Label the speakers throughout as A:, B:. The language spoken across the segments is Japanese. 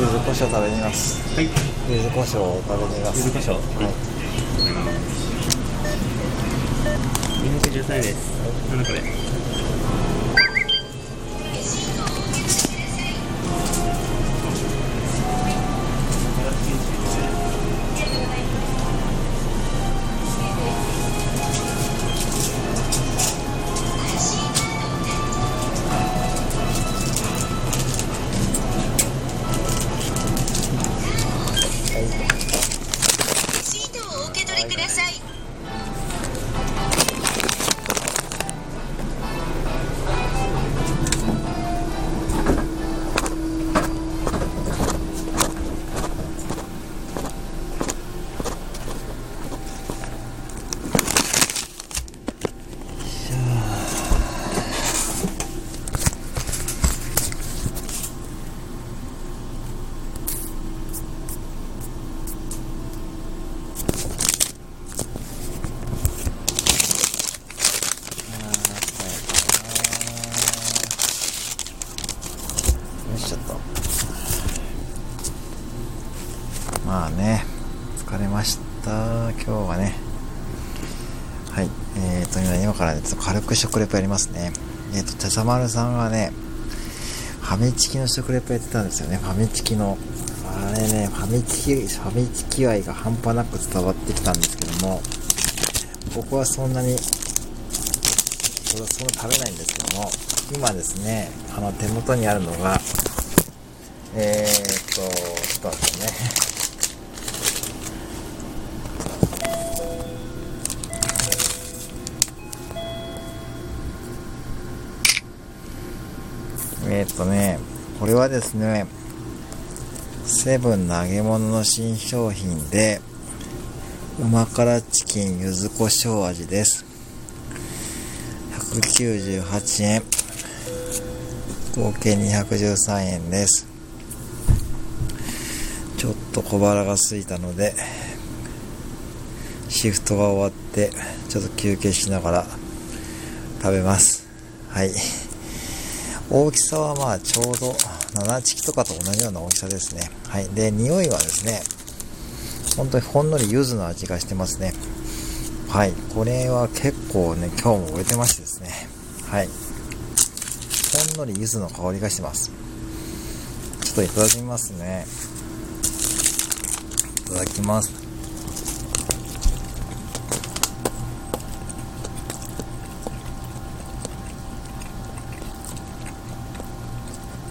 A: 柚子胡椒食べにいます。
B: はい。
A: 柚子胡椒を食べにいます。
B: 柚子胡椒。
A: はい。
B: 213円です。なんだこれ
A: よいしょっとまあね疲れました。今日はね。はい。えーと今今からねちょっと軽く食レポやりますね。えっ、と茶丸さんがねファミチキの食レポやってたんですよね。ファミチキのあれねファミチキファミチキ愛が半端なく伝わってきたんですけども僕はそんなにそんな食べないんですけども今ですねあの手元にあるのがえー、っとちょっと待ってね。えー、っとね。これはですね。セブンの揚げ物の新商品でうま辛チキン柚子胡椒味です198円合計213円ですちょっと小腹が空いたのでシフトが終わってちょっと休憩しながら食べます。はい。大きさはまあちょうど7チキとかと同じような大きさですね。はい。で匂いはですね本当にほんのり柚子の味がしてますね。はい。これは結構ね今日も売れてましてですね。はい。ほんのり柚子の香りがしてます。ちょっといただきますね。ただきます。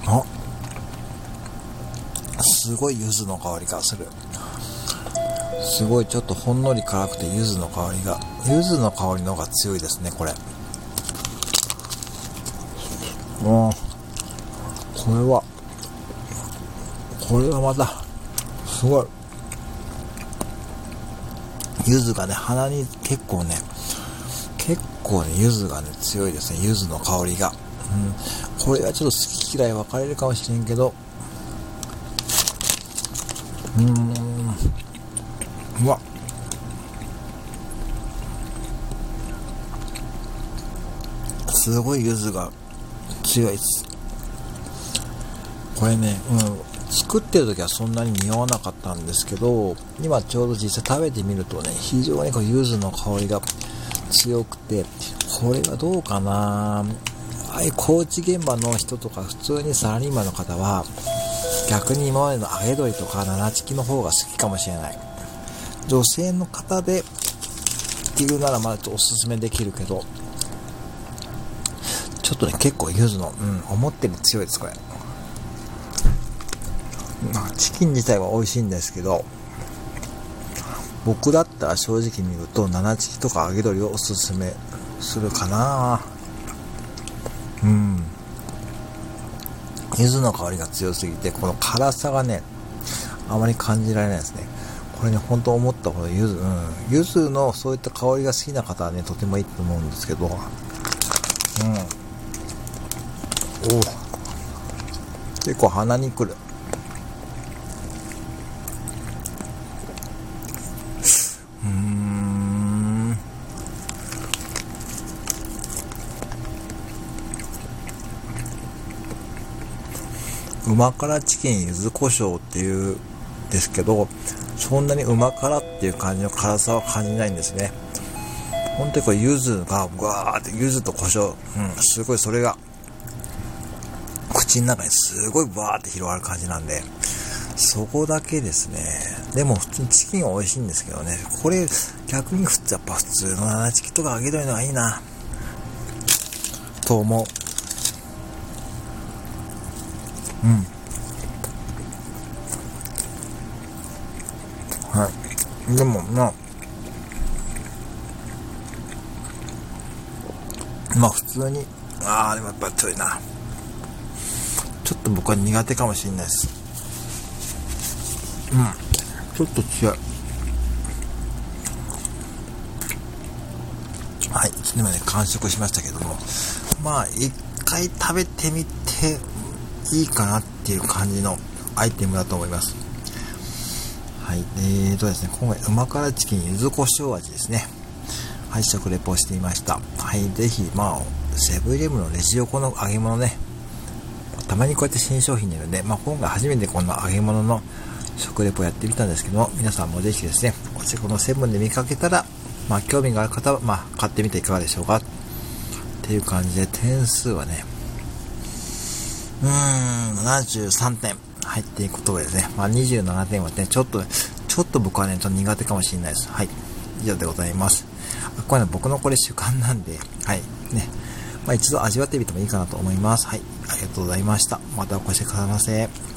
A: あ。すごい柚子の香りがする。すごいちょっとほんのり辛くて柚子の香りが。柚子の香りの方が強いですねこれ。もうこれは。これはまたすごい。柚子がね鼻に結構ね結構ね柚子がね強いですね。柚子の香りが。うん。これはちょっと好き嫌い分かれるかもしれんけど。うーん。うわ。すごい柚子が強いです。これね、うん、作ってる時はそんなに匂わなかったんですけど今ちょうど実際食べてみるとね非常にこう柚子の香りが強くてこれはどうかな？ああいう高知現場の人とか普通にサラリーマンの方は逆に今までの揚げ鶏とか七チキの方が好きかもしれない。女性の方でっていうならまだちょっとおすすめできるけどちょっとね結構柚子の、うん、思ってる強いですこれ。チキン自体は美味しいんですけど僕だったら正直に言うと七チキとか揚げ鶏をおすすめするかな。うん。柚子の香りが強すぎてこの辛さがねあまり感じられないですね。これね本当思ったほど柚子うん。柚子のそういった香りが好きな方はねとてもいいと思うんですけど。うん。お結構鼻にくる。旨辛チキン柚子胡椒っていうですけど、そんなに旨辛っていう感じの辛さは感じないんですね。本当にこれ柚子がぐわーって柚子と胡椒、うん、すごいそれが口の中にすごいバーって広がる感じなんで、そこだけですね。でも普通にチキンは美味しいんですけどね。これ逆に普通、やっぱ普通の七チキとか揚げるのがいいな。と思う。うん。はい。でも、まあ、まあ普通に、ああ、でもやっぱちょいな。ちょっと僕は苦手かもしれないです。うん。ちょっと違う。はい。1年まで完食しましたけども、まあ、一回食べてみていいかなっていう感じのアイテムだと思います。はい。えーとですね、今回、旨辛チキン柚子胡椒味ですね。はい、食レポしていました。はい、ぜひ、まあ、セブンイレブンのレジ横の揚げ物ね、たまにこうやって新商品出るんで、まあ、今回初めてこの揚げ物の食レポやってみたんですけども、皆さんもぜひですね、こちらこのセブンで見かけたら、まあ、興味がある方は、まあ、買ってみていかがでしょうかっていう感じで、点数はね、うーん、73点入っていくことですね。まあ、27点はね、ちょっと、ちょっと僕はね、ちょっと苦手かもしれないです。はい。以上でございます。あこれね僕のこれ主観なんで、はい。ね。まあ、一度味わってみてもいいかなと思います。はい。ありがとうございました。またお越しくださいませ。